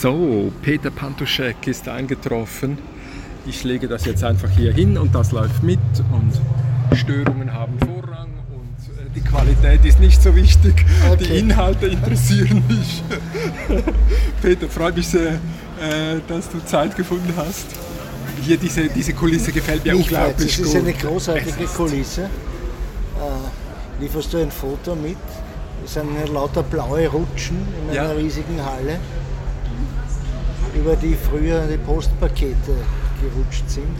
So, Peter Pantuschek ist eingetroffen. Ich lege das jetzt einfach hier hin und das läuft mit und Störungen haben Vorrang und äh, die Qualität ist nicht so wichtig. Okay. Die Inhalte interessieren mich. Peter, freue mich sehr, äh, dass du Zeit gefunden hast. Hier diese, diese Kulisse gefällt mir ich unglaublich gut. Es ist eine großartige Kulisse. Äh, lieferst du ein Foto mit? Es sind lauter blaue Rutschen in einer ja. riesigen Halle, über die früher die Postpakete gerutscht sind.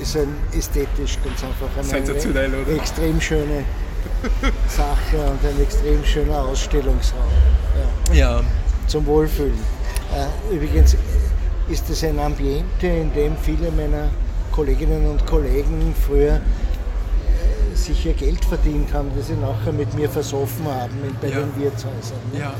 Ist ein ästhetisch ganz einfach eine Sensationell, oder? extrem schöne Sache und ein extrem schöner Ausstellungsraum. Ja. ja. Zum Wohlfühlen. Äh, übrigens ist es ein Ambiente, in dem viele meiner Kolleginnen und Kollegen früher sicher Geld verdient haben, das sie nachher mit mir versoffen haben bei ja. den Wirtshäusern. Ne? Ja.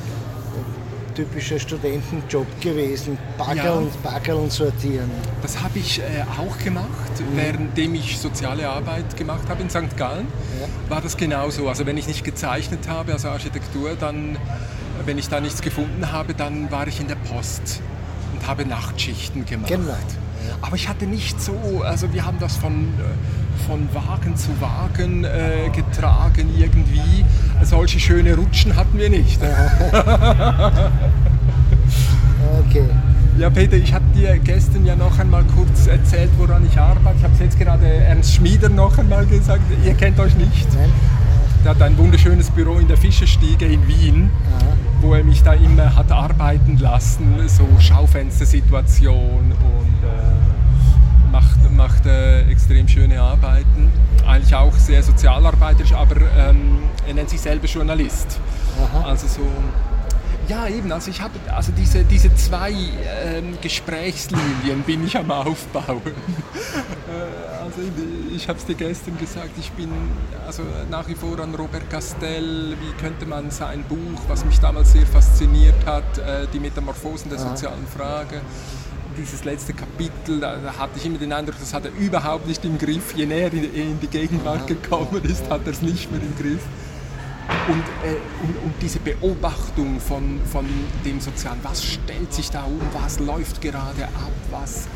Typischer Studentenjob gewesen, Bagger ja. und sortieren. Das habe ich äh, auch gemacht, mhm. währenddem ich soziale Arbeit gemacht habe in St. Gallen. Ja. War das genauso. Also wenn ich nicht gezeichnet habe, also Architektur, dann, wenn ich da nichts gefunden habe, dann war ich in der Post und habe Nachtschichten gemacht. Genau. Aber ich hatte nicht so, also wir haben das von, äh, von Wagen zu Wagen äh, getragen irgendwie. Solche schöne Rutschen hatten wir nicht. okay. Ja, Peter, ich habe dir gestern ja noch einmal kurz erzählt, woran ich arbeite. Ich habe es jetzt gerade Ernst Schmieder noch einmal gesagt. Ihr kennt euch nicht. Nein. Der hat ein wunderschönes Büro in der Fischerstiege in Wien, Aha. wo er mich da immer hat arbeiten lassen, so Schaufenstersituation und äh, macht, macht äh, extrem schöne Arbeiten. Eigentlich auch sehr sozialarbeiterisch, aber ähm, er nennt sich selber Journalist. Aha. Also so ja, eben. Also ich habe also diese, diese zwei ähm, Gesprächslinien bin ich am Aufbauen. äh, also ich habe es dir gestern gesagt, ich bin also nach wie vor an Robert Castell, wie könnte man sein Buch, was mich damals sehr fasziniert hat, äh, die Metamorphosen der sozialen Frage, dieses letzte Kapitel, da, hatte ich immer den Eindruck, das hat er überhaupt nicht im Griff. Je näher in, in die Gegenwart gekommen ist, hat er es nicht mehr im Griff. Und, äh, und, und, diese Beobachtung von, von dem Sozialen, was stellt sich da um, was läuft gerade ab, was,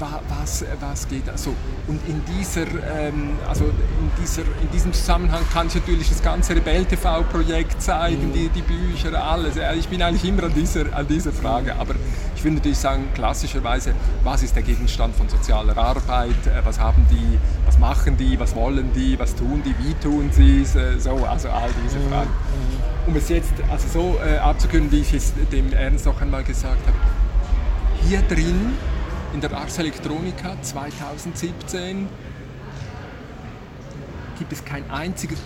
was, was geht also und in dieser ähm, also in dieser in diesem Zusammenhang kann ich natürlich das ganze Rebell TV Projekt zeigen mhm. die, die Bücher alles. Ich bin eigentlich immer an dieser an dieser Frage. Aber ich würde natürlich sagen klassischerweise was ist der Gegenstand von sozialer Arbeit? Äh, was haben die was machen die? Was wollen die? Was tun die? Wie tun sie es? Äh, so also all diese mhm. Fragen. Um es jetzt also so äh, abzukünden wie ich es dem Ernst noch einmal gesagt habe. Hier drin in der Ars Electronica 2017 gibt es kein einziges,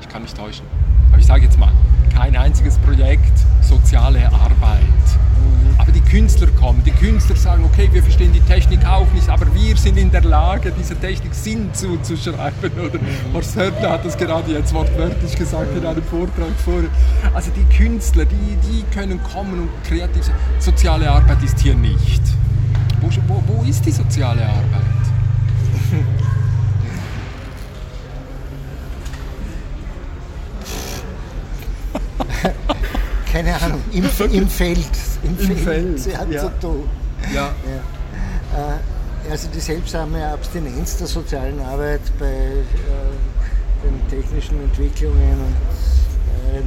ich kann mich täuschen, aber ich sage jetzt mal, kein einziges Projekt soziale Arbeit. Mhm. Aber die Künstler kommen, die Künstler sagen, okay, wir verstehen die Technik auch nicht, aber wir sind in der Lage, dieser Technik Sinn zuzuschreiben. Oder mhm. Horst Hörtler hat das gerade jetzt wortwörtlich gesagt in einem Vortrag vorher. Also die Künstler, die, die können kommen und kreativ sein. Soziale Arbeit ist hier nicht. Wo, wo, wo ist die soziale Arbeit? Keine Ahnung, im, im Feld. Im, Im Feld, Feld. Sie hat ja. zu tun. Ja. ja. Äh, also die seltsame Abstinenz der sozialen Arbeit bei äh, den technischen Entwicklungen und äh,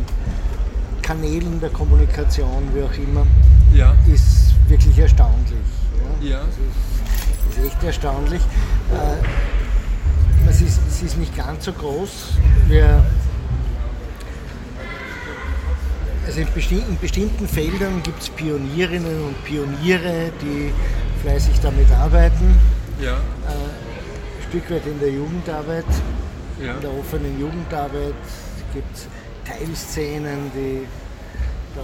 Kanälen der Kommunikation, wie auch immer, ja. ist wirklich erstaunlich. Ja. Das ist, echt erstaunlich. Äh, es, ist, es ist nicht ganz so groß. Wir, also in bestimmten, in bestimmten Feldern gibt es Pionierinnen und Pioniere, die fleißig damit arbeiten. Ja. Äh, ein Stück weit in der Jugendarbeit, ja. in der offenen Jugendarbeit gibt es Teilszenen, die da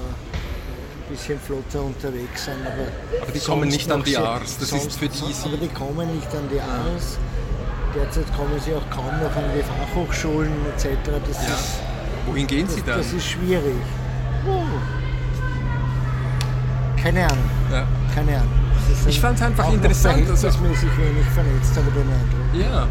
bisschen flotter unterwegs sind. Aber, aber die kommen nicht an die Ars, das sonst, ist für die Aber die kommen nicht an die Ars. Derzeit kommen sie auch kaum noch an die Fachhochschulen etc. Das ja. ist, Wohin gehen das, sie dann? Das ist schwierig. Oh. Keine Ahnung. Ja. Keine Ahnung. Ich fand es einfach interessant. Dass also, sich wenig vernetzt habe, den Eindruck. Ja.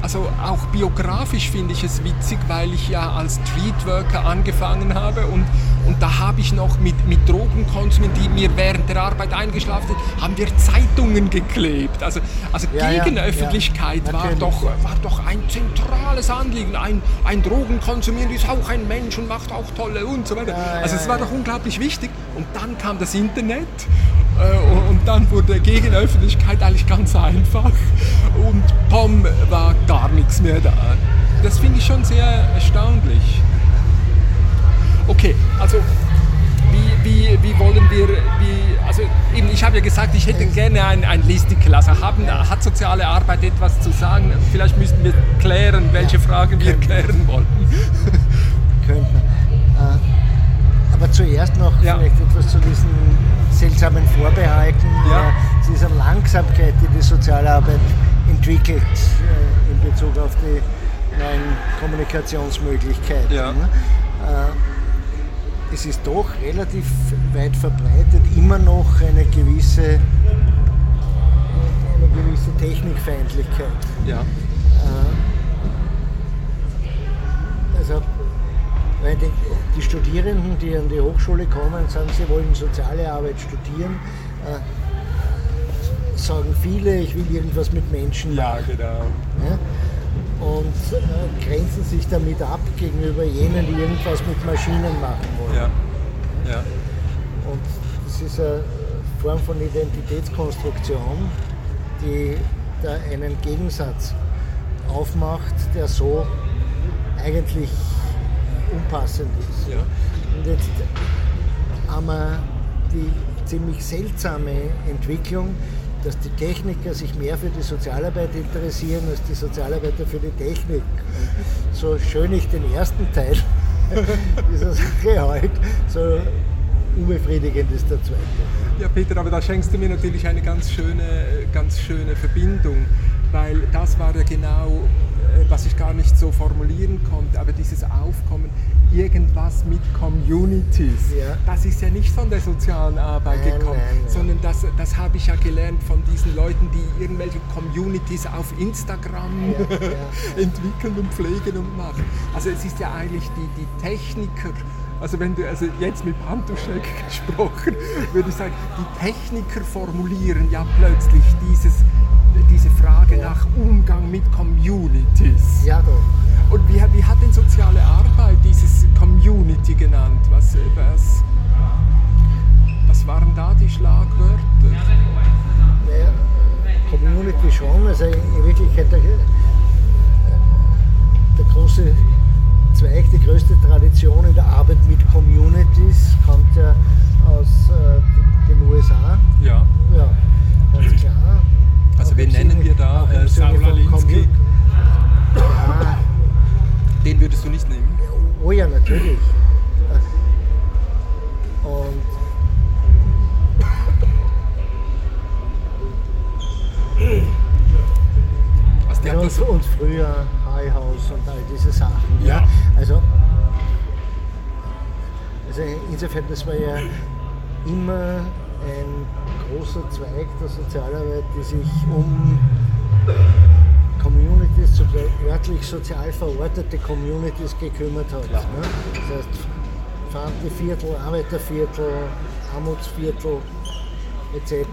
Ja. Also auch biografisch finde ich es witzig, weil ich ja als Streetworker angefangen habe und, und da habe ich noch mit, mit Drogenkonsumenten, die mir während der Arbeit eingeschlafen sind, haben wir Zeitungen geklebt. Also, also Ja, ja, Gegenöffentlichkeit ja, war, natürlich. doch, war doch ein zentrales Anliegen. Ein, ein Drogenkonsumierender ist auch ein Mensch und macht auch tolle und so weiter. Ja, also ja, es war ja. doch unglaublich wichtig. Und dann kam das Internet äh, und- und dann wurde Gegenöffentlichkeit eigentlich ganz einfach. Und POM war gar nichts mehr da. Das finde ich schon sehr erstaunlich. Okay, also wie, wie, wie wollen wir, wie, also eben, ich habe ja gesagt, ich hätte gerne ein, ein Listicle. Also haben, hat soziale Arbeit etwas zu sagen? Vielleicht müssten wir klären, welche Fragen wir klären wollen. könnte man. Äh, aber zuerst noch Ja. vielleicht etwas zu diesen seltsamen Vorbehalten, Ja. äh, dieser Langsamkeit, die die Sozialarbeit entwickelt äh, in Bezug auf die neuen Kommunikationsmöglichkeiten. Ja. Äh, es ist doch relativ weit verbreitet immer noch eine gewisse, eine gewisse Technikfeindlichkeit. Ja, Also, weil die, die Studierenden, die an die Hochschule kommen, sagen, sie wollen soziale Arbeit studieren, äh, sagen viele, ich will irgendwas mit Menschen ja genau. ja? und äh, grenzen sich damit ab gegenüber jenen, die irgendwas mit Maschinen machen wollen. Ja, ja, Und das ist eine Form von Identitätskonstruktion, die da einen Gegensatz aufmacht, der so eigentlich unpassend ist. Ja. Und jetzt haben wir die ziemlich seltsame Entwicklung, dass die Techniker sich mehr für die Sozialarbeit interessieren als die Sozialarbeiter für die Technik. Und so schön ich den ersten Teil dieser Sache halt, so unbefriedigend ist der zweite. Ja, Peter, aber da schenkst du mir natürlich eine ganz schöne, ganz schöne Verbindung, weil das war ja genau, was ich gar nicht so formulieren konnte, aber dieses Aufkommen, irgendwas mit Communities, Ja. das ist ja nicht von der sozialen Arbeit Nein, gekommen, nein, nein. sondern das, das habe ich ja gelernt von diesen Leuten, die irgendwelche Communities auf Instagram Ja, ja. entwickeln und pflegen und machen. Also es ist ja eigentlich die, die Techniker, also wenn du, also jetzt mit Pantuschek gesprochen, würde ich sagen, die Techniker formulieren ja plötzlich dieses, diese Frage Ja. nach Umgang mit Communities. Ja, doch. Und wie, wie hat denn soziale Arbeit dieses Community genannt? Was, äh, was, was waren da die Schlagwörter? Naja, Community schon, also in Wirklichkeit der, der große Zweig, die größte Tradition in der Arbeit mit Communities kommt ja aus äh, den USA. Ja. Ja, ganz klar. Also wen nennen wir da? Äh, Sinne Saul von Alinsky? Commu- Ja, Den würdest du nicht nehmen? oh ja, natürlich. Und die Ja, und, und früher High House und all diese Sachen. Ja. Also, also insofern, das war ja immer ein großer Zweig der Sozialarbeit, die sich um Communities, örtlich sozial verortete Communities gekümmert hat. Klar. Ne? Das heißt, Pfandviertel, Arbeiterviertel, Armutsviertel etc.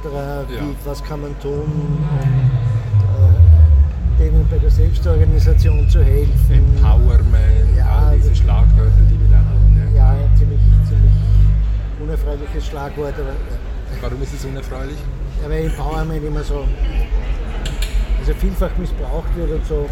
Wie, was kann man tun, um äh, denen bei der Selbstorganisation zu helfen. Empowerment, Ja, all diese Schlagwörter, die wir da haben. Ja. Ja, ein ziemlich, ziemlich unerfreuliches Schlagwort, aber ja. Warum ist es unerfreulich? Ja, weil Empowerment immer so also vielfach missbraucht wird und so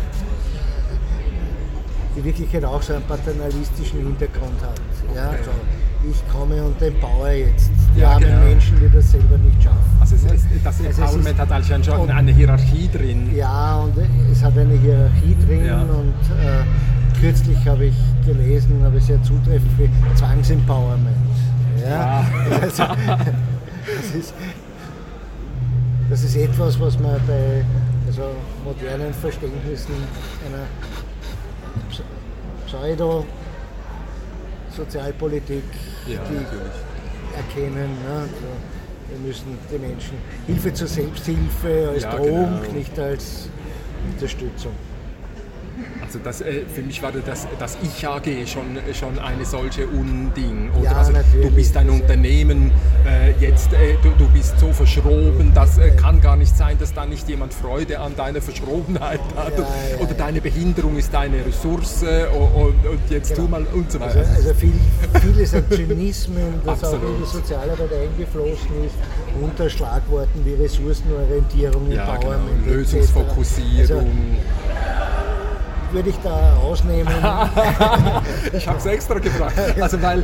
die Wirklichkeit auch so einen paternalistischen Hintergrund hat. Ja, Okay. so, ich komme und empower jetzt die Ja, armen genau. Menschen, die das selber nicht schaffen. Also ist, das Also Empowerment hat eigentlich schon und- eine Hierarchie drin. Ja, und es hat eine Hierarchie drin Ja. und äh, kürzlich habe ich gelesen, aber sehr zutreffend für Zwangsempowerment. Ja. Also, das, ist, das ist etwas, was man bei also modernen Verständnissen einer Ps- Pseudo-Sozialpolitik Ja, die erkennen. Ne? Also, wir müssen den Menschen Hilfe zur Selbsthilfe als Ja, Drohung, genau. nicht als Unterstützung. Also das, äh, für mich war das, das Ich AG schon, schon eine solche Unding. Oder? Ja, also, du bist ein Unternehmen, äh, jetzt äh, du, du bist so verschroben, das äh, kann gar nicht sein, dass da nicht jemand Freude an deiner Verschrobenheit hat. Ja, ja, oder deine Behinderung ist deine Ressource und, und, und jetzt tu mal und so weiter. Also, also viel, vieles an Zynismen, das auch in die Sozialarbeit eingeflossen ist, unter Schlagworten wie Ressourcenorientierung, genau. Empowerment, etc. Lösungsfokussierung. Also, würde ich da ausnehmen, ich habe es extra gefragt. Also weil,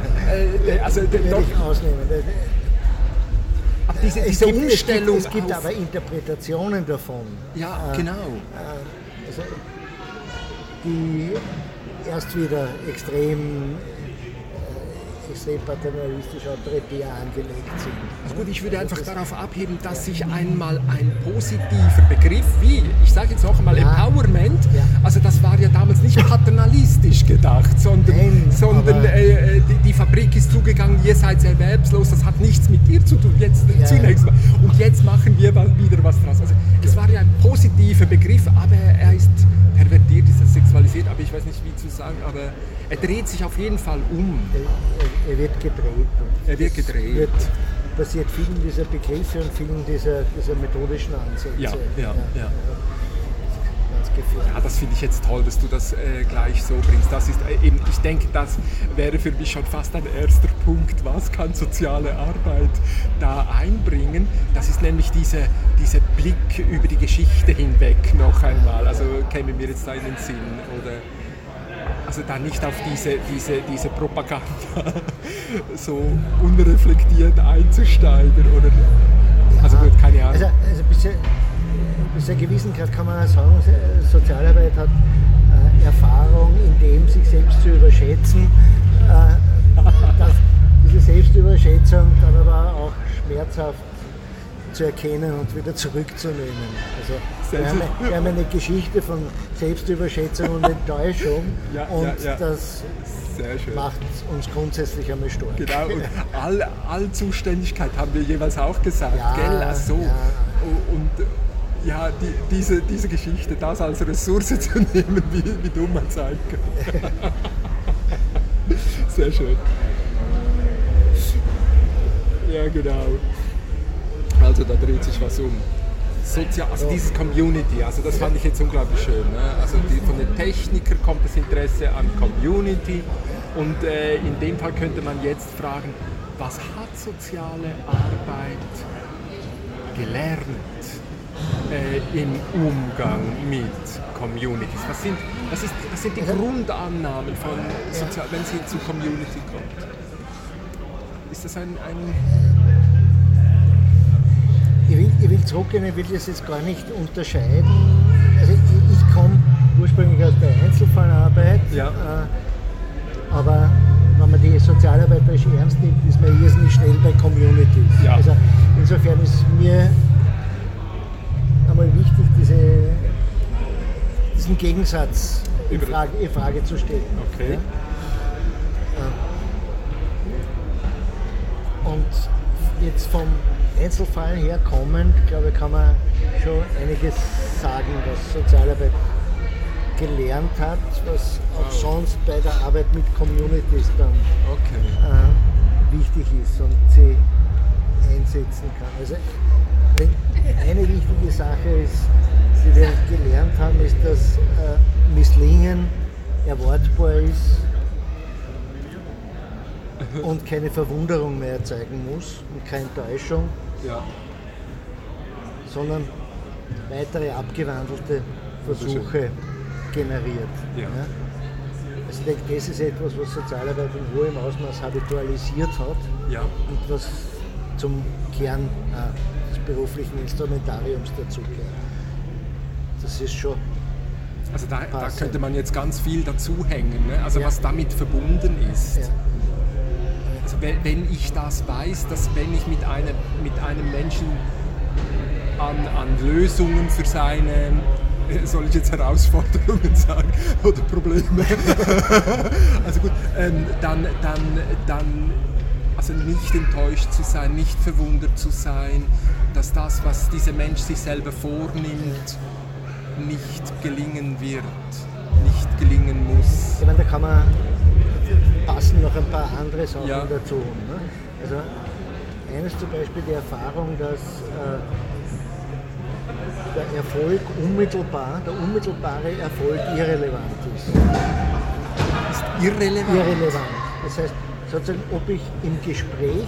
äh, also würde doch, ich ausnehmen. aber diese, Es diese gibt, Umstellung. Es gibt, es gibt aber Interpretationen davon. ja, Äh, genau. also, die erst wieder extrem, äh, extrem paternalistisch autoritär angelegt sind. Also gut, ich würde einfach darauf abheben, dass sich einmal ein positiver Begriff wie, ich sage jetzt noch einmal Ja. Empowerment, Ja. also das war ja damals nicht paternalistisch gedacht, sondern, Nein, sondern äh, äh, die, die Fabrik ist zugegangen, ihr seid erwerbslos, das hat nichts mit dir zu tun, jetzt Ja. zunächst mal. Und jetzt machen wir mal wieder was draus. Also es war ja ein positiver Begriff, aber er ist pervertiert, ist er sexualisiert, aber ich weiß nicht wie zu sagen, aber er dreht sich auf jeden Fall um. Er, er wird gedreht. Er wird das gedreht. Wird, passiert vielen dieser Begriffe und vielen dieser, dieser methodischen Ansätze. Ja, ja, ja. Ganz gefährlich. Ja, das finde ich jetzt toll, dass du das äh, gleich so bringst. Das ist äh, eben, ich denke, das wäre für mich schon fast ein erster Punkt. Was kann soziale Arbeit da einbringen? Das ist nämlich diese, dieser Blick über die Geschichte hinweg noch einmal. Also käme mir jetzt da in den Sinn. Oder also da nicht auf diese, diese, diese Propaganda so unreflektiert einzusteigen. Oder, also gut, keine Ahnung. Also, also bis, zu einem gewissen Grad kann man sagen, äh, Sozialarbeit hat äh, Erfahrung in dem, sich selbst zu überschätzen. Äh, dass diese Selbstüberschätzung dann aber auch schmerzhaft zu erkennen und wieder zurückzunehmen. Also wir haben, wir haben eine Geschichte von Selbstüberschätzung und Enttäuschung Ja, und ja, ja. das macht uns grundsätzlich einmal stark. Genau, und all, Allzuständigkeit haben wir jeweils auch gesagt, gell? Ach so. Und ja, die, diese, diese Geschichte, das als Ressource zu nehmen, wie, wie dumm man sein kann. Sehr schön. Ja, genau. Also da dreht sich was um. Sozial, also dieses Community, also das fand ich jetzt unglaublich schön. Ne? Also die, von den Technikern kommt das Interesse an Community und äh, in dem Fall könnte man jetzt fragen, was hat soziale Arbeit gelernt äh, im Umgang mit Communities? Was sind, was ist, was sind die Grundannahmen von Sozial, wenn es hin zu Community kommt? Ist das ein, ein Ich will, ich will zurückgehen, ich will das jetzt gar nicht unterscheiden. Also ich, ich komme ursprünglich aus der Einzelfallarbeit, Ja. äh, aber wenn man die sozialarbeiterisch ernst nimmt, ist man irrsinnig schnell bei Communities. Ja. Also insofern ist mir einmal wichtig, diese, diesen Gegensatz in Frage, in Frage zu stellen. Okay. Und jetzt vom Einzelfall her kommend, glaube ich, kann man schon einiges sagen, was Sozialarbeit gelernt hat, was auch sonst bei der Arbeit mit Communities dann Okay. äh, wichtig ist und sie einsetzen kann. Also eine wichtige Sache ist, die wir gelernt haben, ist, dass äh, Misslingen erwartbar ist und keine Verwunderung mehr erzeugen muss und keine Enttäuschung, Ja. sondern weitere abgewandelte Versuche generiert. Ja. Also ich denke, das ist etwas, was Sozialarbeit in hohem Ausmaß habitualisiert hat ja. und was zum Kern äh, beruflichen Instrumentariums dazugehört. Das ist schon Also da, da könnte man jetzt ganz viel dazu hängen, ne? also Ja. was damit verbunden ist. ja, Also wenn, wenn ich das weiß, dass wenn ich mit einem, mit einem Menschen an, an Lösungen für seine, äh, soll ich jetzt Herausforderungen sagen oder Probleme, also gut, ähm, dann, dann, dann also nicht enttäuscht zu sein, nicht verwundert zu sein, dass das, was dieser Mensch sich selber vornimmt, nicht gelingen wird. nicht gelingen muss. Ich meine, da kann man passen noch ein paar andere Sachen Ja. dazu. Ne? Also eines zum Beispiel die Erfahrung, dass äh, der Erfolg unmittelbar, der unmittelbare Erfolg irrelevant ist. Ist irrelevant. Irrelevant. Das heißt, sozusagen, ob ich im Gespräch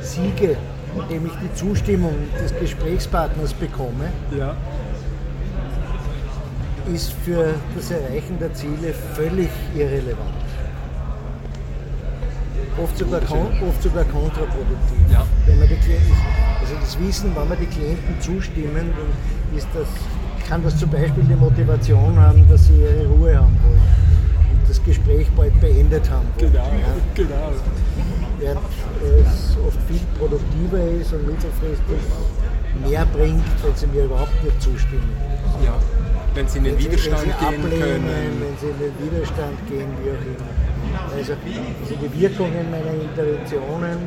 siege, indem ich die Zustimmung des Gesprächspartners bekomme, Ja. ist für das Erreichen der Ziele völlig irrelevant. Oft sogar, oft sogar kontraproduktiv. Ja. Wenn man die Klienten, also das Wissen, wenn wir die Klienten zustimmen, dann ist das, kann das zum Beispiel die Motivation haben, dass sie ihre Ruhe haben wollen und das Gespräch bald beendet haben wollen. Genau, Ja genau. Während es oft viel produktiver ist und mittelfristig mehr bringt, wenn sie mir überhaupt nicht zustimmen. Ja. Wenn sie in den Wenn sie, wenn Widerstand sie gehen ablehnen, können. wenn sie in den Widerstand gehen, wie auch immer. Also, also die Wirkungen meiner Interventionen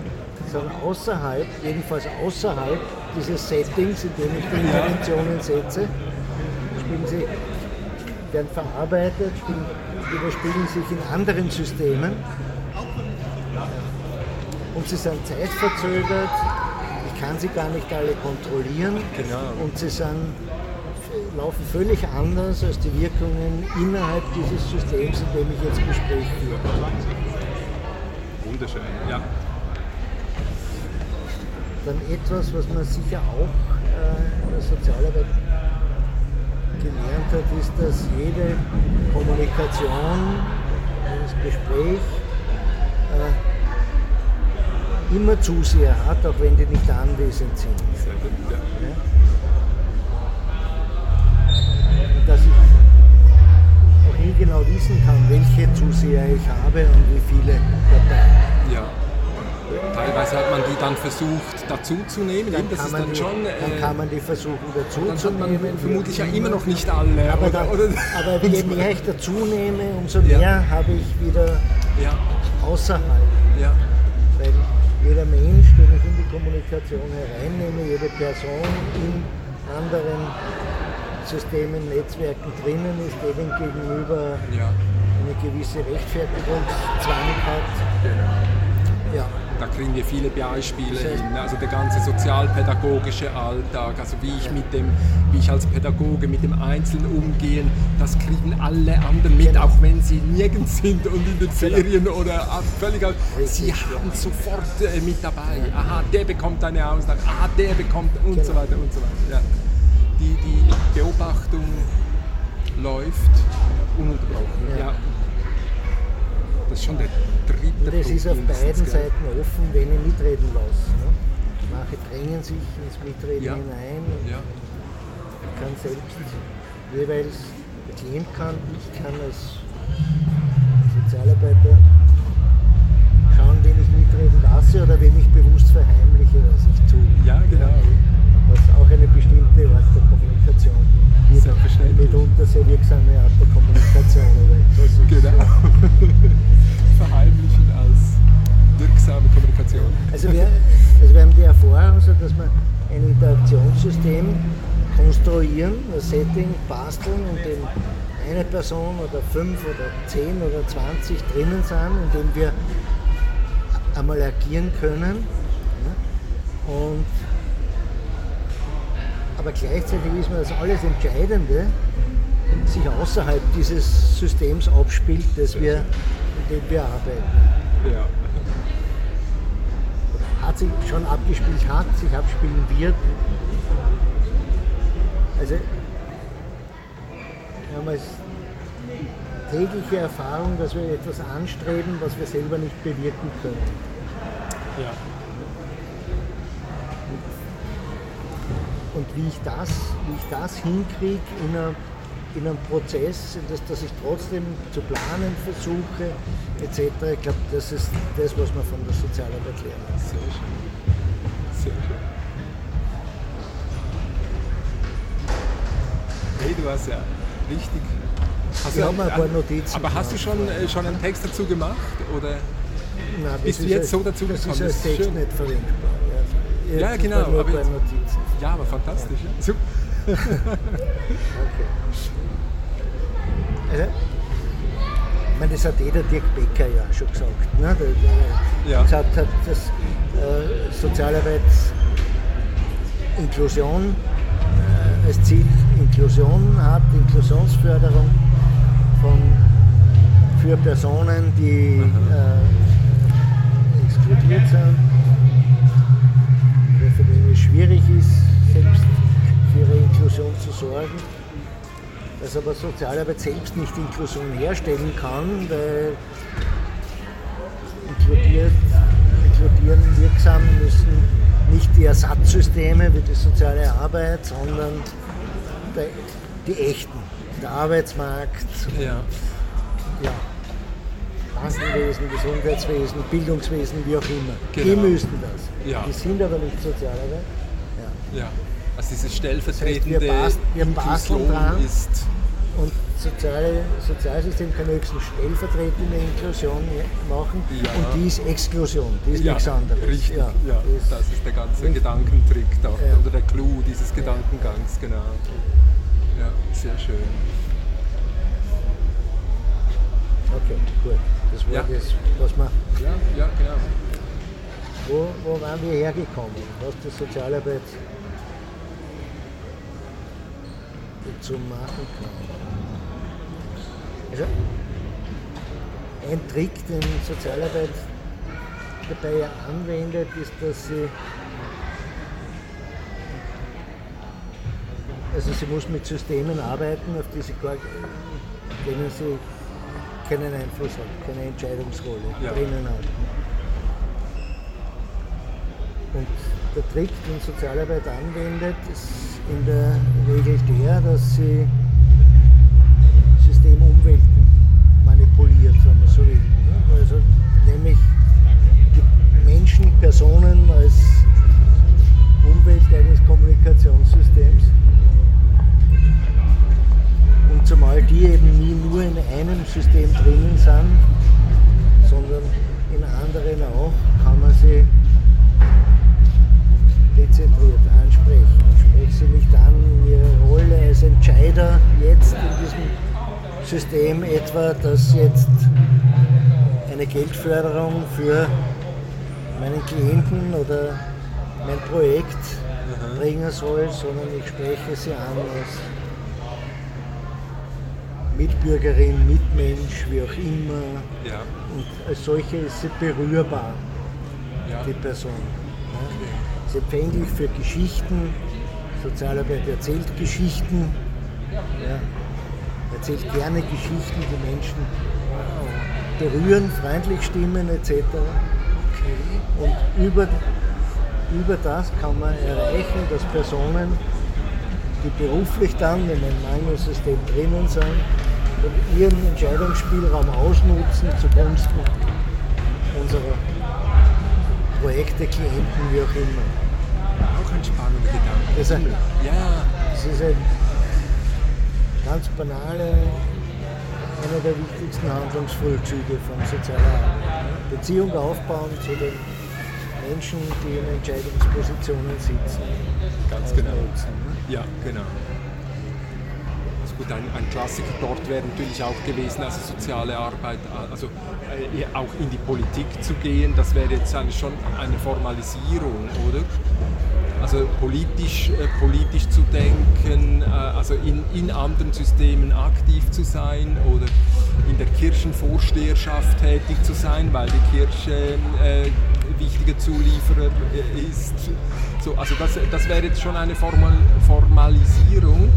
sind außerhalb, jedenfalls außerhalb dieses Settings, in dem ich die Interventionen setze, spielen sie, werden verarbeitet, spielen, widerspiegeln sich in anderen Systemen und sie sind zeitverzögert, ich kann sie gar nicht alle kontrollieren Genau. und sie sind, laufen völlig anders als die Wirkungen innerhalb dieses Systems, in dem ich jetzt Gespräch führe. Wunderschön. Ja. Dann etwas, was man sicher auch äh, in der Sozialarbeit gelernt hat, ist, dass jede Kommunikation, jedes Gespräch äh, immer Zuseher hat, auch wenn die nicht anwesend sind. Sehr gut. Ja. Und dass ich auch nie genau wissen kann, welche Zuseher ich habe und wie viele dabei. ja. Teilweise hat man die dann versucht dazuzunehmen. Dann Das kann, ist man dann die, schon. dann Äh, kann man die versuchen dann dazuzunehmen. vermutlich ja immer noch nicht alle. Aber, oder, dann, oder, aber je mehr ich dazu nehme, umso Ja. mehr habe ich wieder ja, außerhalb. Jeder Mensch, den ich in die Kommunikation hereinnehme, jede Person in anderen Systemen, Netzwerken drinnen ist, denen gegenüber ja. eine gewisse Rechtfertigungszwang hat. Ja, Da kriegen wir viele Beispiele hin. Also der ganze sozialpädagogische Alltag, also wie ich mit dem, wie ich als Pädagoge mit dem Einzelnen umgehen, das kriegen alle anderen mit, Genau. auch wenn sie nirgends sind und in den Ferien oder völlig. aus- Sie haben sofort äh, mit dabei. Aha, der bekommt eine Aussage. Ah, der bekommt und so Genau. weiter und so weiter. Ja. Die, die Beobachtung läuft ununterbrochen. Ja. Das ist schon der dritte und es ist auf beiden? Seiten offen, wenn ich mitreden lasse. Ne? Manche drängen sich ins Mitreden Ja. hinein und Ja. ich kann selbst jeweils, der Klient kann, ich kann als Sozialarbeiter schauen, wen ich mitreden lasse oder wen ich bewusst verheimliche, was ich tue. Ja, genau. Was auch eine bestimmte Art der Kommunikation wird. Selbstverständlich. Mitunter sehr wirksame Art der Kommunikation. Ist, Genau. Verheimlichen als wirksame Kommunikation. Also wir, also wir haben die Erfahrung, so dass wir ein Interaktionssystem konstruieren, ein Setting basteln, in dem eine Person oder fünf oder zehn oder zwanzig drinnen sind, in dem wir einmal agieren können. Ja, und aber gleichzeitig ist mir das alles Entscheidende sich außerhalb dieses Systems abspielt, das wir, in dem wir arbeiten Ja. hat sich schon abgespielt hat, sich abspielen wird. Also wir haben als tägliche Erfahrung, dass wir etwas anstreben, was wir selber nicht bewirken können. ja. Und wie ich das, wie ich das hinkriege in, einer, in einem Prozess, dass, dass ich trotzdem zu planen versuche, etc. Ich glaube, das ist das, was man von der Sozialarbeit lernt. Sehr schön. Sehr schön. Hey, du hast ja richtig. Hast Wir du- ein paar Notizen Aber hast du schon, äh, schon einen Text dazu gemacht? Oder? Nein, Bist du ist jetzt als- so dazu Das gekommen? ist als Das ist Text schön. nicht verwendbar. Ja, genau, aber jetzt-. Ja, aber fantastisch. Ja. Super. Okay. Also, ich meine, das hat eh der Dirk Becker ja schon gesagt. Ne? Ja. gesagt hat, dass äh, Sozialarbeit Inklusion äh, als Ziel Inklusion hat, Inklusionsförderung von, für Personen, die äh, exkludiert sind, schwierig ist, selbst für ihre Inklusion zu sorgen dass aber Sozialarbeit selbst nicht Inklusion herstellen kann, weil inkludiert, inkludieren wirksam müssen nicht die Ersatzsysteme wie die soziale Arbeit, sondern der, die echten, der Arbeitsmarkt, Ja. ja, Krankenwesen, Gesundheitswesen, Bildungswesen, wie auch immer. Die Genau. müssen das. Ja. Die sind aber nicht Sozialarbeit. Ja. Ja. Also dieses heißt, stellvertretende wir bas- wir basteln Inklusion dran. ist Und soziale, Sozialsystem kann höchstens stellvertretende Inklusion machen Ja. und die ist Exklusion, die ist ja, nichts anderes. Richtig, ja, die ist- das ist der ganze Richtig. Gedankentrick da, Ja. oder der Clou dieses Gedankengangs, genau. Ja, sehr schön. okay, gut. Das war Ja. das, was wir, Ja, ja, genau. wo, wo waren wir hergekommen? Was die Sozialarbeit dazu machen kann. Also, ein Trick, den Sozialarbeit dabei ja anwendet, ist, dass sie Also sie muss mit Systemen arbeiten, auf die sie gar, denen sie keinen Einfluss hat, keine Entscheidungsrolle Ja. drinnen hat. Und der Trick, den Sozialarbeit anwendet, ist in der Regel der, dass sie Systemumwelten manipuliert, wenn man so will. ne? Also nämlich die Menschen, Personen als Umwelt eines Kommunikationssystems. Und zumal die eben nie nur in einem System drinnen sind, sondern System etwa, dass jetzt eine Geldförderung für meinen Klienten oder mein Projekt bringen soll, sondern ich spreche sie an als Mitbürgerin, Mitmensch, wie auch immer. Ja, Und als solche ist sie berührbar, ja. die Person. Ja. Sie ist empfänglich für Geschichten. Sozialarbeit erzählt Geschichten. Ja. Erzählt gerne Geschichten, die Menschen berühren, freundlich stimmen etc. Und über, über das kann man erreichen, dass Personen, die beruflich dann in einem Mangelsystem drinnen sind, ihren Entscheidungsspielraum ausnutzen zugunsten unserer Projekte, Klienten, wie auch immer. Auch ein spannender Gedanke. Das ist ein, Ja, das ist ein ganz banale, einer der wichtigsten Handlungsvollzüge von sozialer Arbeit. Beziehung aufbauen zu den Menschen, die in Entscheidungspositionen sitzen. ganz genau. ausnutzen, ne? Ja, genau. Also gut, ein, ein Klassiker dort wäre natürlich auch gewesen, also soziale Arbeit, also äh, auch in die Politik zu gehen, das wäre jetzt eigentlich schon eine Formalisierung, oder? Also politisch, äh, politisch zu denken, äh, also in, in anderen Systemen aktiv zu sein oder in der Kirchenvorsteherschaft tätig zu sein, weil die Kirche äh, wichtiger Zulieferer äh, ist. So, also das, das wäre jetzt schon eine Formal, Formalisierung.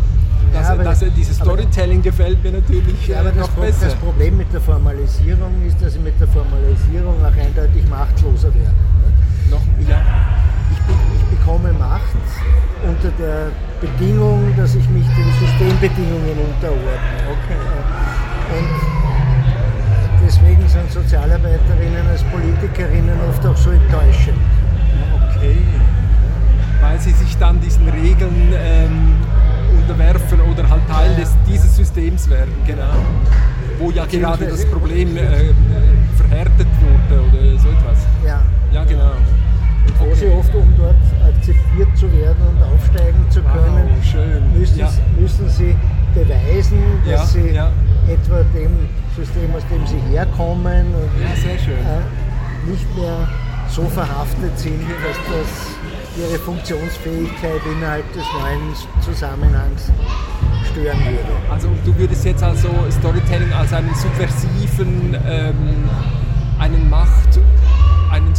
Das, Ja, aber- das, dieses aber- Storytelling gefällt mir natürlich Ja, äh, aber das, noch Pro- besser. das Problem mit der Formalisierung ist, dass ich mit der Formalisierung auch eindeutig machtloser werde. ne? Noch, ja, Bekomme Macht unter der Bedingung, dass ich mich den Systembedingungen unterordne. okay. Und deswegen sind Sozialarbeiterinnen als Politikerinnen oft auch so enttäuschend. Okay. Weil sie sich dann diesen Regeln ähm, unterwerfen oder halt Teil des, dieses Systems werden, genau. Wo ja gerade das Problem äh, verhärtet wurde oder so etwas. Ja. Ja, genau. Und Okay. sie oft, um dort akzeptiert zu werden und aufsteigen zu Wow, können, schön. Müssen, Ja. müssen sie beweisen, dass Ja, sie ja. etwa dem System, aus dem sie herkommen äh, nicht mehr so verhaftet sind, dass das ihre Funktionsfähigkeit innerhalb des neuen Zusammenhangs stören würde. Also du würdest jetzt also Storytelling als einen subversiven, ähm, einen Macht,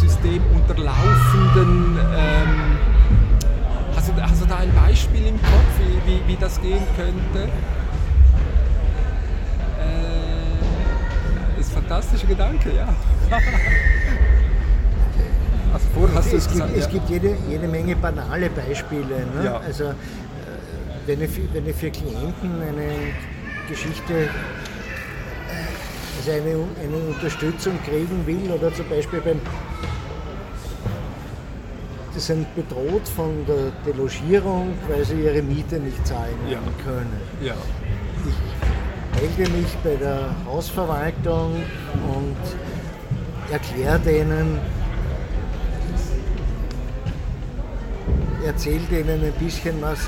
System unterlaufenden, ähm, hast, du, hast du da ein Beispiel im Kopf, wie, wie, wie das gehen könnte? Äh, ist ein fantastischer Gedanke, ja. also vorher hast du es es, gibt, gesagt. es ja. gibt jede, jede Menge banale Beispiele. Ne? Ja. Also, äh, wenn, ich, für- wenn ich für Klienten eine Geschichte, äh, also eine, eine Unterstützung kriegen will, oder zum Beispiel beim. Die sind bedroht von der Delogierung, weil sie ihre Miete nicht zahlen Ja. können. ja. Ich melde mich bei der Hausverwaltung und erkläre denen, erzähle denen ein bisschen was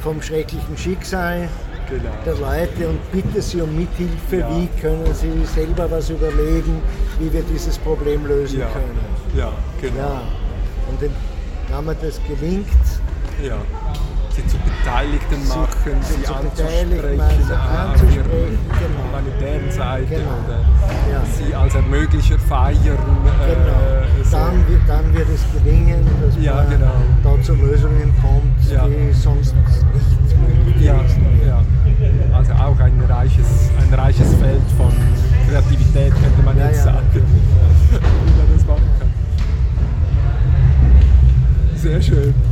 vom schrecklichen Schicksal Genau. der Leute und bitte sie um Mithilfe, Ja. wie können sie selber was überlegen, wie wir dieses Problem lösen Ja, können. ja, genau. Ja. Und wenn mir das gelingt, Ja. Sie zu Beteiligten Sie- machen, sie sie, zu anzusprechen, auf anzusprechen, genau. humanitären Seite Genau. oder Ja. sie als Ermöglicher feiern. Genau. Äh, so. Dann, wird, dann wird es gelingen, dass Ja, man genau. da zu Lösungen kommt, Ja. die sonst nicht möglich ja, ja. Also auch ein reiches, ein reiches Feld von Kreativität, könnte man jetzt sagen, wie man das machen kann. Sehr schön.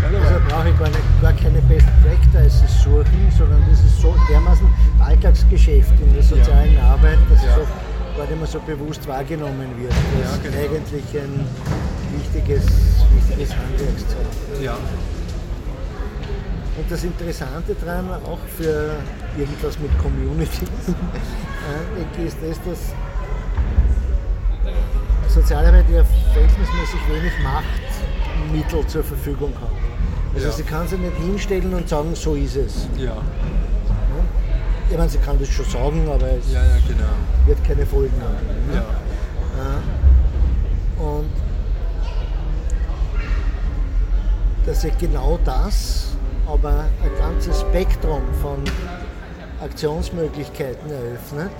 Ja, Also brauche ich gar, nicht, gar keine Best Practices suchen, sondern das ist so dermaßen Alltagsgeschäft in der sozialen Arbeit, dass Ja. es auch gar nicht mehr so bewusst wahrgenommen wird. Das Ja, ist genau. eigentlich ein wichtiges, wichtiges Handwerkszeug. ja. Und das Interessante daran, auch für irgendwas mit Community, äh, ist das, dass Sozialarbeit ja verhältnismäßig wenig Machtmittel zur Verfügung hat. Also Ja. sie kann sich nicht hinstellen und sagen, so ist es. ja. Ich meine, sie kann das schon sagen, aber es Ja, ja, genau. wird keine Folgen haben. ne? Ja. Äh, Und dass sie genau das, aber ein ganzes Spektrum von Aktionsmöglichkeiten eröffnet,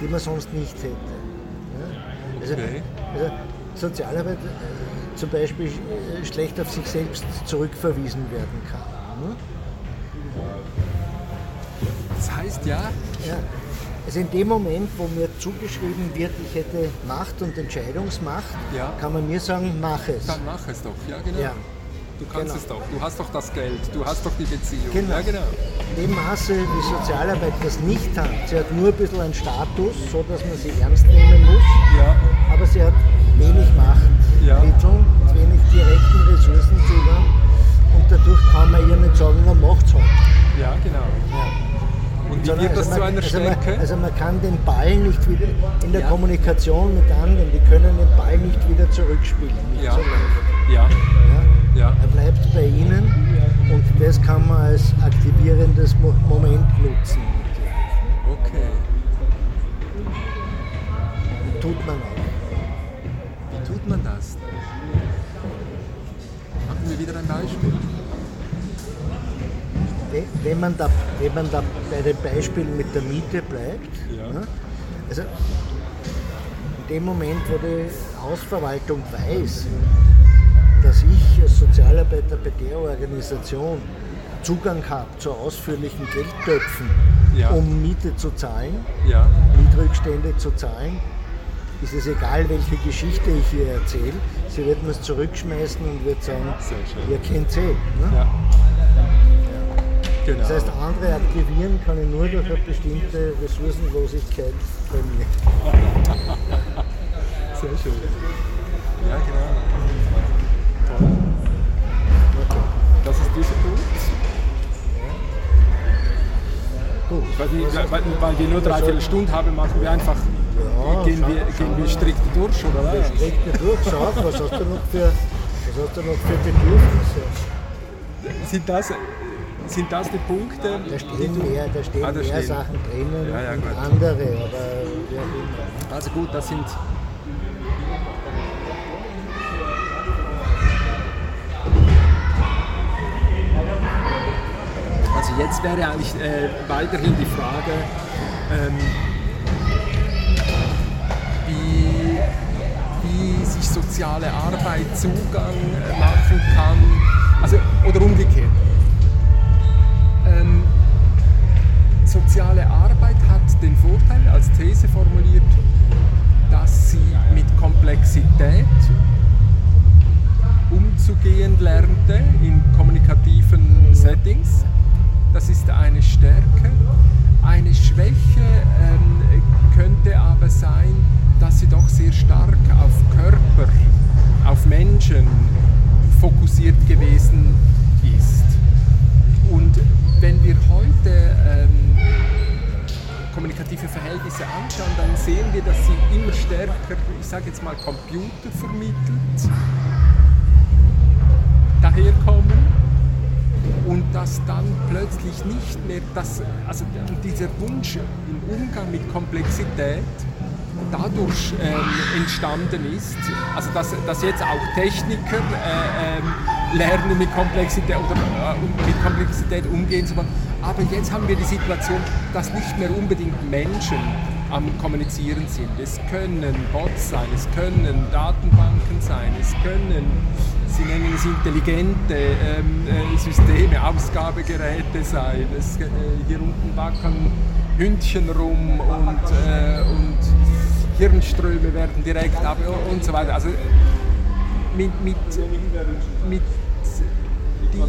die man sonst nicht hätte. ne? Also, Okay. also Sozialarbeit äh, zum Beispiel äh, schlecht auf sich selbst zurückverwiesen werden kann. Ne? Das heißt ja, Ja. Also in dem Moment, wo mir zugeschrieben wird, ich hätte Macht und Entscheidungsmacht, Ja. kann man mir sagen, mach es. dann mach es doch. Ja, genau. Ja. Du kannst Genau. es doch. Du hast doch das Geld. Du hast doch die Beziehung. Genau. Ja, genau. In dem Maße, wie Sozialarbeit das nicht hat, sie hat nur ein bisschen einen Status, so dass man sie ernst nehmen muss, Ja, aber sie hat wenig Ja. Machtmittel, wenig direkten Ressourcenzugang und dadurch kann man ihr nicht sagen, na macht's halt. ja, genau. Ja. Und wie Sondern wird das also zu man, einer also man, Stärke? also man kann den Ball nicht wieder in der Ja. Kommunikation mit anderen, die können den Ball nicht wieder zurückspielen. Nicht Ja. so leicht. Ja, Ja? ja. Er bleibt bei Ihnen und das kann man als aktivierendes Mo Moment nutzen. Okay. Tut man auch. Man das? Machen wir wieder ein Beispiel. Wenn- Wenn man, da, wenn man da bei dem Beispiel mit der Miete bleibt, Ja. ne, also in dem Moment, wo die Hausverwaltung weiß, dass ich als Sozialarbeiter bei der Organisation Zugang habe zu ausführlichen Geldtöpfen, Ja. um Miete zu zahlen, Ja, Mietrückstände zu zahlen, ist es egal, welche Geschichte ich ihr erzähle. Sie wird mir es zurückschmeißen und wird sagen, ihr kennt sie. Ne? ja. Genau. Das heißt, andere aktivieren kann ich nur durch eine bestimmte Ressourcenlosigkeit bei mir. Sehr schön. Ja, genau. Toll. Okay. Das ist dieser Punkt. Gut. Weil, die, weil, weil wir nur dreiviertel Stunde haben, machen wir einfach, Ja, gehen, wir, gehen wir strikt durch, oder was? Streck mir durch, schau, was hast du noch für, was hast du noch für Bedürfnisse? Sind das, sind das die Punkte? Da stehen mehr, da stehen Ah, da mehr stehen. Sachen drinnen Ja, ja, und gut. andere, aber wie auch immer. Also gut, das sind. Also jetzt wäre eigentlich äh, weiterhin die Frage, ähm, sich soziale Arbeit Zugang äh, machen kann, also oder umgekehrt. Ähm, soziale Arbeit hat den Vorteil, als These formuliert, dass sie mit Komplexität umzugehen lernte in kommunikativen Settings. Das ist eine Stärke. Eine Schwäche ähm, könnte aber sein, dass sie doch sehr stark auf Körper, auf Menschen fokussiert gewesen ist. Und wenn wir heute ähm, kommunikative Verhältnisse anschauen, dann sehen wir, dass sie immer stärker, ich sage jetzt mal, computervermittelt daherkommen und dass dann plötzlich nicht mehr das, also dieser Wunsch im Umgang mit Komplexität dadurch ähm, entstanden ist, also dass, dass jetzt auch Techniker äh, ähm, lernen mit Komplexität oder äh, mit Komplexität umgehen zu wollen. Aber jetzt haben wir die Situation, dass nicht mehr unbedingt Menschen am Kommunizieren sind. Es können Bots sein, es können Datenbanken sein, es können, Sie nennen es intelligente ähm, äh, Systeme, Ausgabegeräte sein. Es, äh, hier unten wackeln Hündchen rum und, äh, und Hirnströme werden direkt ab und so weiter. Also mit, mit, mit,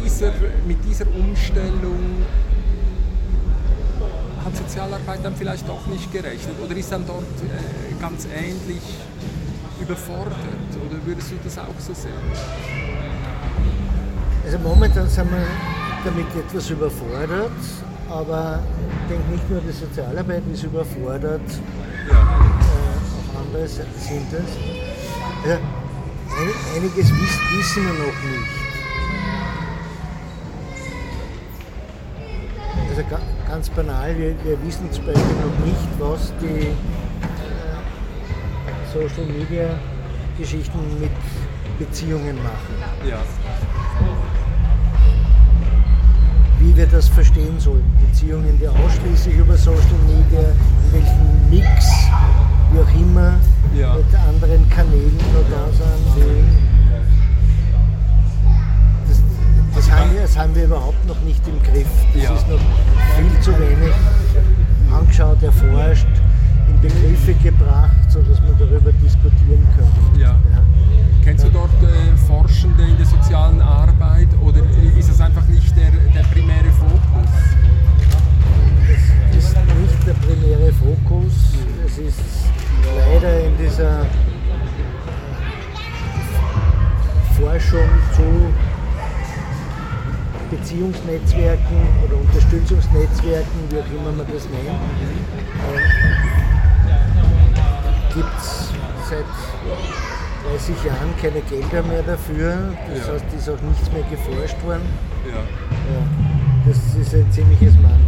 dieser, mit dieser Umstellung hat Sozialarbeit dann vielleicht doch nicht gerechnet oder ist dann dort äh, ganz ähnlich überfordert oder würdest du das auch so sehen? Also momentan sind wir damit etwas überfordert, aber ich denke nicht nur die Sozialarbeit ist überfordert, Ja. äh, auch andere sind es. Also, ein, einiges wiss, wissen wir noch nicht. Also ga, ganz banal, wir, wir wissen zum Beispiel noch nicht, was die Social Media Geschichten mit Beziehungen machen. ja. wie wir das verstehen sollen. Beziehungen, die ausschließlich über Social Media, in welchem Mix, wie auch immer, Ja. mit anderen Kanälen da sind. wie- Das, das, haben wir, das haben wir überhaupt noch nicht im Griff. Das Ja. ist noch viel zu wenig angeschaut, erforscht, in Begriffe gebracht, sodass man darüber diskutieren kann. Ja. Kennst du dort äh, Forschende in der sozialen Arbeit oder ist das einfach nicht der, der primäre der primäre Fokus. Es ist leider in dieser äh, Forschung zu Beziehungsnetzwerken oder Unterstützungsnetzwerken, wie auch immer man das nennt, gibt es seit 30 Jahren keine Gelder mehr dafür. Das Ja. heißt, es ist auch nichts mehr geforscht worden. Ja. Ja, das ist ein ziemliches Manko,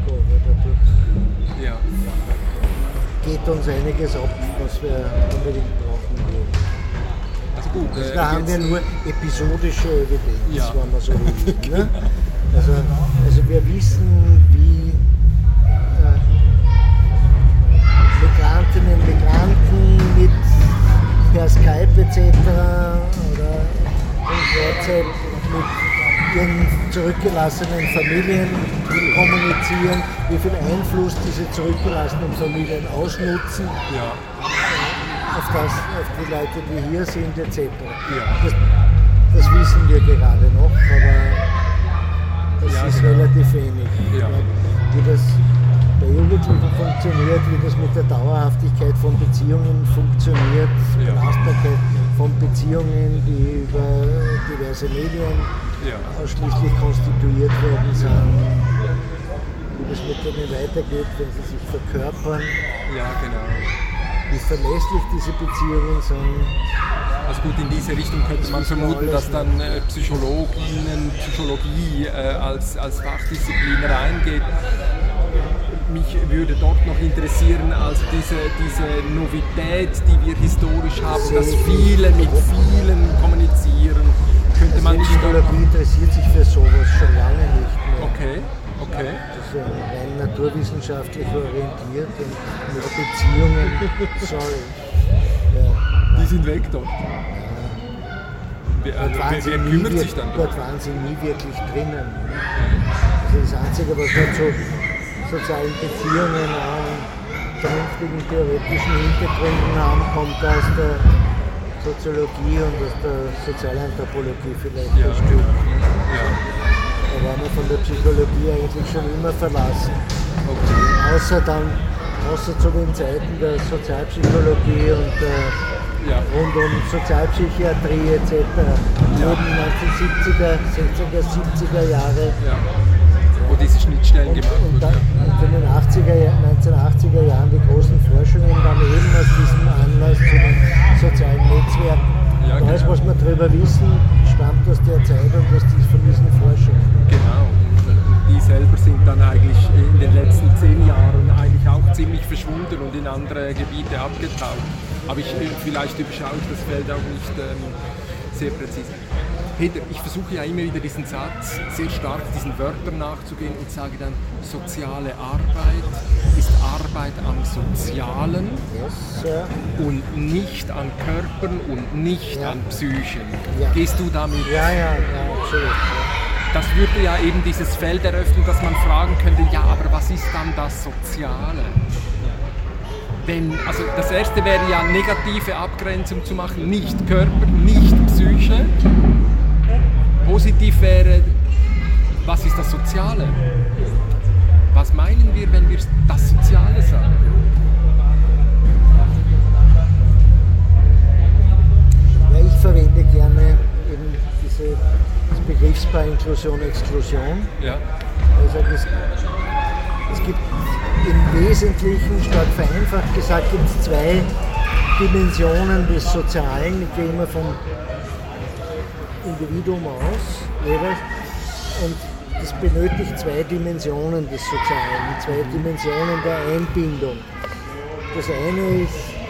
Ja. geht uns einiges ab, was wir unbedingt brauchen würden. Also gut. Also äh, da haben wir nur episodische Evidenz, Ja. wenn man so will. Ne? Also, also wir wissen, wie äh, Migrantinnen und Migranten mit per Skype etc. oder WhatsApp mit ihren zurückgelassenen Familien kommunizieren, wie viel Einfluss diese zurückgelassenen Familien ausnutzen Ja. auf, das, auf die Leute, die hier sind, etc. Ja. Das, das wissen wir gerade noch, aber das Ja, ist genau. relativ wenig. Ja. Wie das bei Jugendlichen funktioniert, wie das mit der Dauerhaftigkeit von Beziehungen funktioniert. Belastbarkeit von Beziehungen, die über diverse Medien Ja. ausschließlich konstituiert worden sind, wie das mit denen weitergeht, wenn sie sich verkörpern ja, genau. wie verlässlich diese Beziehungen sind. Also gut, in diese Richtung könnte man vermuten, dass dann äh, Psychologinnen, Psychologie äh, als, als Fachdisziplin reingeht. Mich würde dort noch interessieren, also diese, diese Novität, die wir historisch haben, dass viele mit vielen kommunizieren, könnte man die nicht Psychologie interessiert sich für sowas schon lange nicht mehr. Okay, okay. Das ist ja rein naturwissenschaftlich orientiert und mit Beziehungen, sorry. Ja. Die sind weg dort. Wer, Dort waren, wer, sie wer kümmert sich dann dort waren sie nie wirklich drinnen. Also das Einzige, was dort so sozialen Beziehungen an vernünftigen theoretischen Hintergründen haben, kommt aus der Soziologie und aus der Sozialanthropologie vielleicht Ja. ein Stück. Ja, Da war man von der Psychologie eigentlich schon immer verlassen. okay. Außer dann, außer zu den Zeiten der Sozialpsychologie und der Ja, rund um Sozialpsychiatrie etc. Ja. Wurden 1970er, 60er, 70er Jahre ja. Diese Schnittstellen gemacht und, dann, und in den 80er, Jahr- 1980er Jahren die großen Forschungen dann eben aus diesem Anlass zu den sozialen Netzwerken. Ja, und alles, genau. was wir darüber wissen, stammt aus der Zeit und aus von diesen Forschungen. Genau. Und die selber sind dann eigentlich in den letzten zehn Jahren eigentlich auch ziemlich verschwunden und in andere Gebiete abgetaucht. Aber ich, äh, vielleicht überschaue ich das Feld auch nicht ähm, sehr präzise. Peter, ich versuche ja immer wieder diesen Satz, sehr stark diesen Wörtern nachzugehen und sage dann, soziale Arbeit ist Arbeit am Sozialen Yes, und nicht an Körpern und nicht Ja. an Psychen. Ja. Gehst du damit? Ja, ja, ja, absolut. Das würde ja eben dieses Feld eröffnen, dass man fragen könnte, ja, aber was ist dann das Soziale? Wenn, also das erste wäre ja negative Abgrenzung zu machen, nicht Körper, nicht Psyche. Positiv wäre, was ist das Soziale? Was meinen wir, wenn wir das Soziale sagen? Ja, ich verwende gerne eben diese, das Begriffspaar Inklusion, Exklusion. Ja, Also es, es gibt im Wesentlichen, stark vereinfacht gesagt, gibt es zwei Dimensionen des Sozialen. Ich gehe immer vom Individuum aus, jeweils. Und es benötigt zwei Dimensionen des Sozialen, zwei Dimensionen der Einbindung. Das eine ist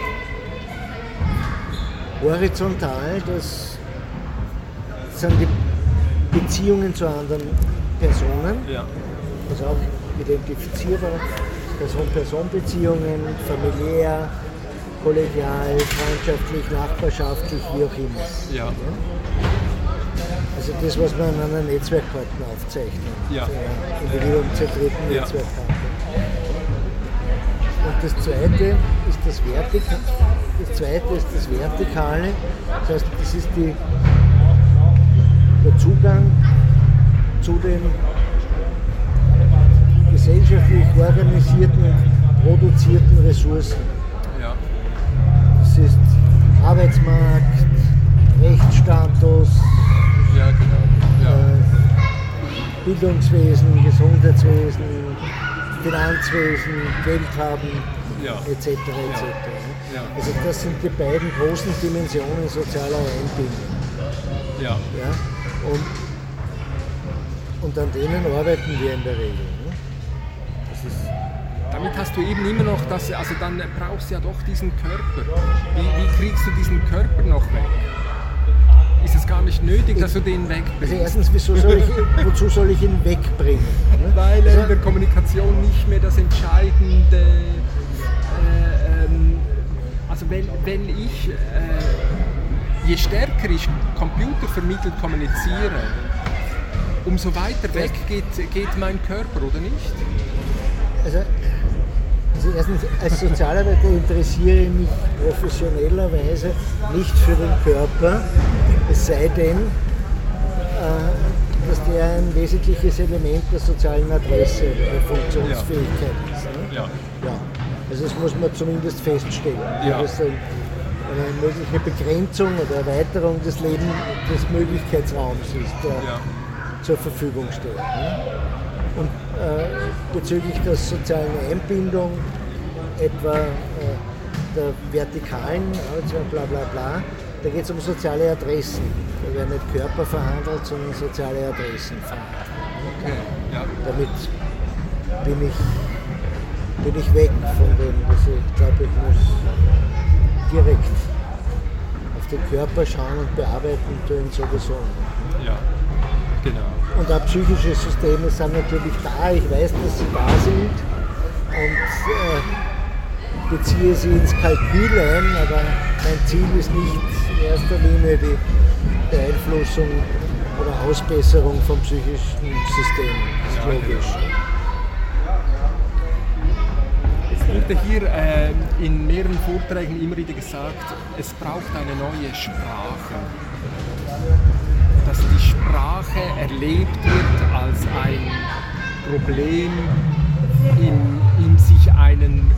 horizontal, das sind die Beziehungen zu anderen Personen ja, das ist auch identifizierbar. Person-Person-Beziehungen, familiär, kollegial, freundschaftlich, nachbarschaftlich, wie auch immer. ja, Also das, was man an einer Netzwerkkarte aufzeichnet. Ja. Äh, Individuum zentrierten Ja. Netzwerkkarte. Und das zweite ist das Vertikale. Das zweite ist das Vertikale. Das heißt, das ist die, der Zugang zu den gesellschaftlich organisierten und produzierten Ressourcen. ja, Das ist Arbeitsmarkt, Rechtsstatus, Bildungswesen, Gesundheitswesen, Finanzwesen, Geld haben, ja, etc. etc. Ja. Also das sind die beiden großen Dimensionen sozialer Einbindung. ja, Ja? Und, und an denen arbeiten wir in der Regel. Ne? Ist, Damit hast du eben immer noch das, also dann brauchst du ja doch diesen Körper. Wie, wie kriegst du diesen Körper noch weg? Gar nicht nötig, dass du den also wegbringst? erstens, wieso soll ich, wozu soll ich ihn wegbringen? Ne? Weil er Also- in der Kommunikation nicht mehr das Entscheidende. Äh, ähm, also wenn, wenn ich, äh, je stärker ich computervermittelt kommuniziere, umso weiter weg geht, geht mein Körper, oder nicht? Also, also erstens, als Sozialarbeiter interessiere ich mich professionellerweise nicht für den Körper, es sei denn, äh, dass der ein wesentliches Element der sozialen Adresse, der Funktionsfähigkeit ist. Ne? Ja. Ja. Also das muss man zumindest feststellen. Ja. Das ist ein, eine mögliche Begrenzung oder Erweiterung des Lebens, des Möglichkeitsraums ist, der Ja. zur Verfügung steht. Ne? Und äh, bezüglich der sozialen Einbindung, etwa äh, der vertikalen, also bla bla bla, Da geht es um soziale Adressen. Da werden nicht Körper verhandelt, sondern soziale Adressen verhandelt. Okay, ja. Damit bin ich, bin ich weg von dem, dass ich glaube, ich muss direkt auf den Körper schauen und bearbeiten tun sowieso. Ja, genau. Und auch psychische Systeme sind natürlich da. Ich weiß, dass sie da sind und äh, beziehe sie ins Kalkül ein, aber mein Ziel ist nicht in erster Linie die Beeinflussung oder Ausbesserung von psychischen Systemen. Das ist logisch. Es wurde hier äh, in mehreren Vorträgen immer wieder gesagt, es braucht eine neue Sprache. Dass die Sprache erlebt wird als ein Problem, in, in sich einen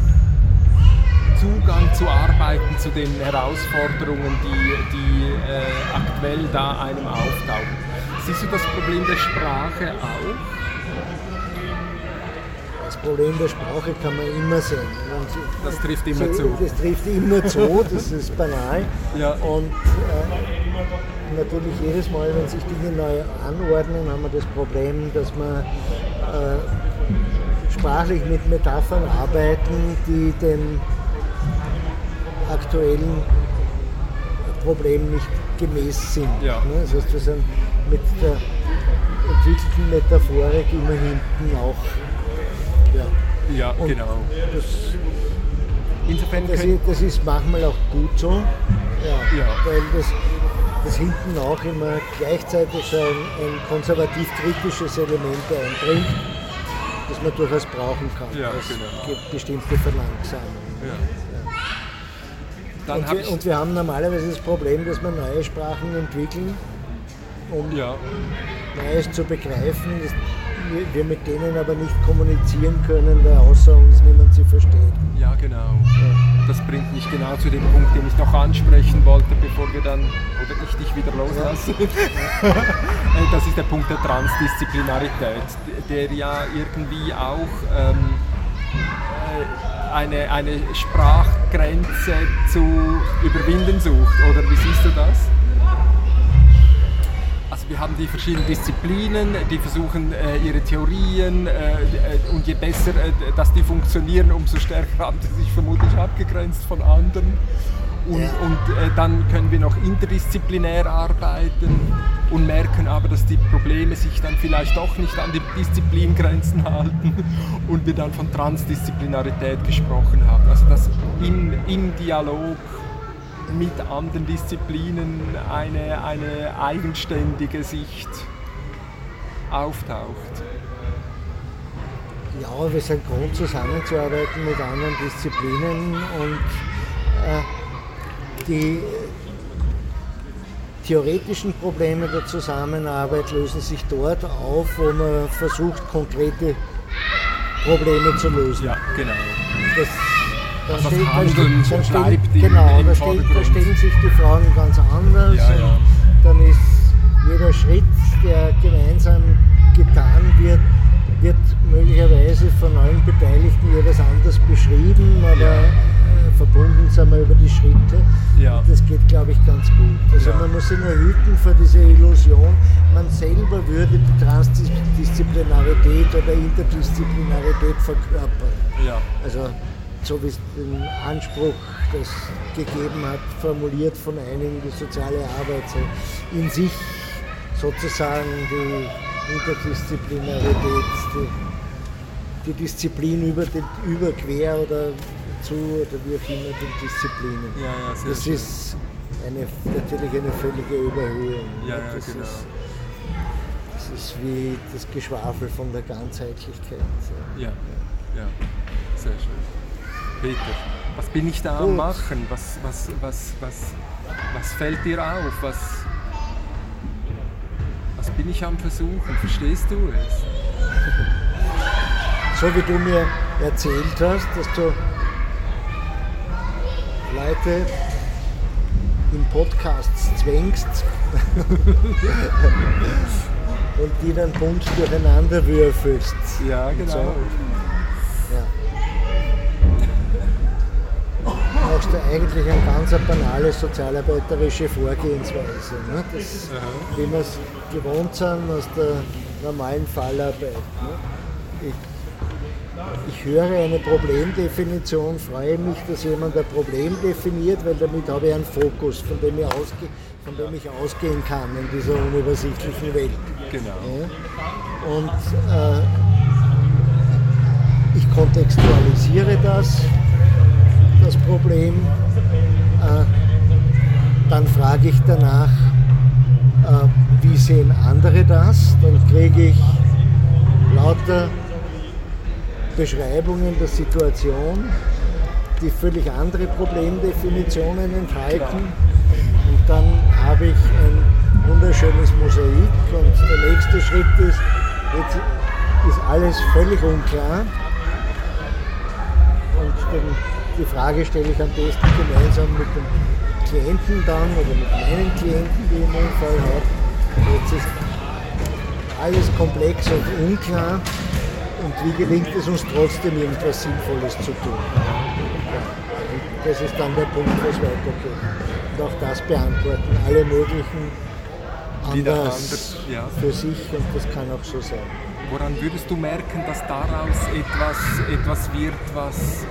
Zugang zu arbeiten zu den Herausforderungen, die, die äh, aktuell da einem auftauchen. Siehst du das Problem der Sprache auch? Das Problem der Sprache kann man immer sehen. Und Das trifft immer zu. Das trifft immer zu, das ist banal. Ja. Und äh, natürlich jedes Mal, wenn sich Dinge neu anordnen, haben wir das Problem, dass wir äh, sprachlich mit Metaphern arbeiten, die dem aktuellen Problem nicht gemäß sind. Ja. Ne? Das heißt, wir sind mit der entwickelten Metaphorik immer hinten auch. Ja. Ja, Und genau. Das, Insofern das, ist, das ist manchmal auch gut so, ja, Ja. weil das, das hinten auch immer gleichzeitig so ein, ein konservativ-kritisches Element einbringt, das man durchaus brauchen kann. Ja, als genau. ge- bestimmte Verlangsamung. ja. Dann Und wir, und wir haben normalerweise das Problem, dass wir neue Sprachen entwickeln, um ja, Neues zu begreifen, dass wir, wir mit denen aber nicht kommunizieren können, weil außer uns niemand sie versteht. ja, genau. Das bringt mich genau zu dem Punkt, den ich noch ansprechen wollte, bevor wir dann, oder ich dich wieder loslasse. Äh, das ist der Punkt der Transdisziplinarität, der ja irgendwie auch ähm, äh, eine, eine Sprachgrenze zu überwinden sucht. Oder wie siehst du das? Also wir haben die verschiedenen Disziplinen, die versuchen äh, ihre Theorien äh, äh, und je besser, dass die funktionieren, umso stärker haben sie sich vermutlich abgegrenzt von anderen. Und, Ja. und äh, dann können wir noch interdisziplinär arbeiten und merken aber, dass die Probleme sich dann vielleicht doch nicht an die Disziplingrenzen halten und wir dann von Transdisziplinarität gesprochen haben. Also dass in, im Dialog mit anderen Disziplinen eine, eine eigenständige Sicht auftaucht. Ja, wir sind gewohnt zusammenzuarbeiten mit anderen Disziplinen und äh, die theoretischen Probleme der Zusammenarbeit lösen sich dort auf, wo man versucht, konkrete Probleme zu lösen. Ja, genau. Das, dann Also das steht- Handeln steht- dann bleibt im- genau, im da, steht, da stellen sich die Fragen ganz anders. Ja, ja. Und dann ist jeder Schritt, der gemeinsam getan wird, wird möglicherweise von allen Beteiligten jeweils anders beschrieben, aber Ja. Verbunden sind wir über die Schritte. Ja. Das geht, glaube ich, ganz gut. Also Ja. man muss sich nur hüten vor dieser Illusion, man selber würde die Transdisziplinarität oder Interdisziplinarität verkörpern. Ja, Also so wie es den Anspruch das gegeben hat, formuliert von einigen die soziale Arbeit, in sich sozusagen die Interdisziplinarität, die, die Disziplin über, den, über quer oder zu oder wie auch immer den Disziplinen. ja, ja, sehr Das schön. ist eine, natürlich eine völlige Überhöhung. Ja, ja, das, genau. ist, das ist wie das Geschwafel von der Ganzheitlichkeit. Ja, ja, sehr schön. Peter, was bin ich da am Gut. machen? Was, was, was, was, was fällt dir auf? Was, was bin ich am Versuchen? Verstehst du es? So wie du mir erzählt hast, dass du Leute in Podcasts zwängst und die dann bunt durcheinander würfelst. Ja, genau. So. Ja. brauchst du eigentlich eine ganz banale sozialarbeiterische Vorgehensweise. Ne? Das, wie wir es gewohnt sind aus der normalen Fallarbeit. Ne? Ich, ich höre eine Problemdefinition, freue mich, dass jemand ein Problem definiert, weil damit habe ich einen Fokus, von dem ich, ausge, von dem ich ausgehen kann in dieser unübersichtlichen Welt. Genau. Ja? Und äh, ich kontextualisiere das, das Problem, äh, dann frage ich danach, äh, wie sehen andere das, dann kriege ich lauter Beschreibungen der Situation, die völlig andere Problemdefinitionen enthalten. Und dann habe ich ein wunderschönes Mosaik und der nächste Schritt ist, jetzt ist alles völlig unklar. Und den, die Frage stelle ich am besten gemeinsam mit dem Klienten dann oder mit meinen Klienten, die ich in dem Fall habe. Jetzt ist alles komplex und unklar und wie gelingt es uns trotzdem irgendwas Sinnvolles zu tun. Und das ist dann der Punkt, wo es weitergeht. Und auch das beantworten alle möglichen anders, anders ja. für sich und das kann auch so sein. Woran würdest du merken, dass daraus etwas, etwas wird, was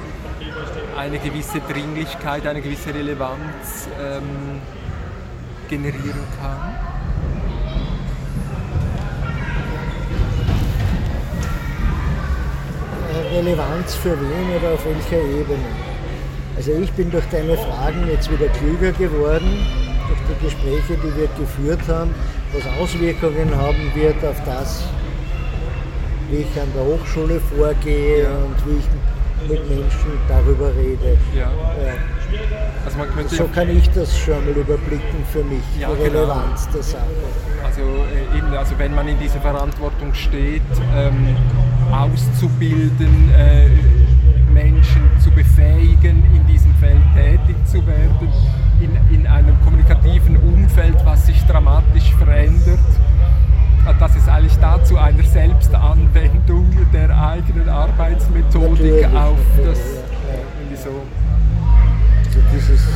eine gewisse Dringlichkeit, eine gewisse Relevanz ähm, generieren kann? Relevanz für wen oder auf welcher Ebene? Also ich bin durch deine Fragen jetzt wieder klüger geworden, durch die Gespräche, die wir geführt haben, was Auswirkungen haben wird auf das, wie ich an der Hochschule vorgehe ja. und wie ich mit Menschen darüber rede. Ja. Ja. Also so kann ich das schon mal überblicken für mich, die genau. Relevanz genau. der Sache. Also, äh, eben, also wenn man in dieser Verantwortung steht, ähm, auszubilden, äh, Menschen zu befähigen, in diesem Feld tätig zu werden, in, in einem kommunikativen Umfeld, was sich dramatisch verändert, äh, dass es eigentlich dazu einer Selbstanwendung der eigenen Arbeitsmethodik natürlich, auf das irgendwie so. Also dieses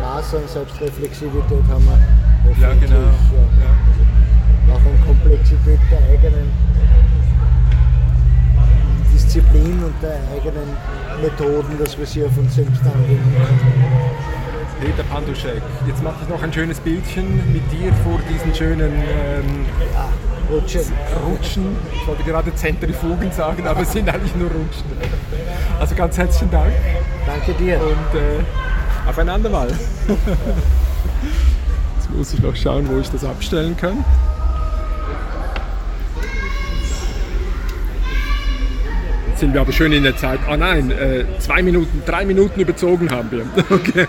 Maß an Selbstreflexivität haben wir ja, genau. Ja. Ja. Auch an Komplexität der eigenen Disziplin und der eigenen Methoden, dass wir sie auf uns selbst anwenden Peter Panduschek, jetzt mache ich noch ein schönes Bildchen mit dir vor diesen schönen ähm, ja, Rutschen. Rutschen. Ich wollte gerade Zentrifugen sagen, aber es sind eigentlich nur Rutschen. Also ganz herzlichen Dank. Danke dir. Und äh, auf ein andermal. Jetzt muss ich noch schauen, wo ich das abstellen kann. Sind wir aber schön in der Zeit. Oh nein, äh, zwei Minuten, drei Minuten überzogen haben wir. Okay.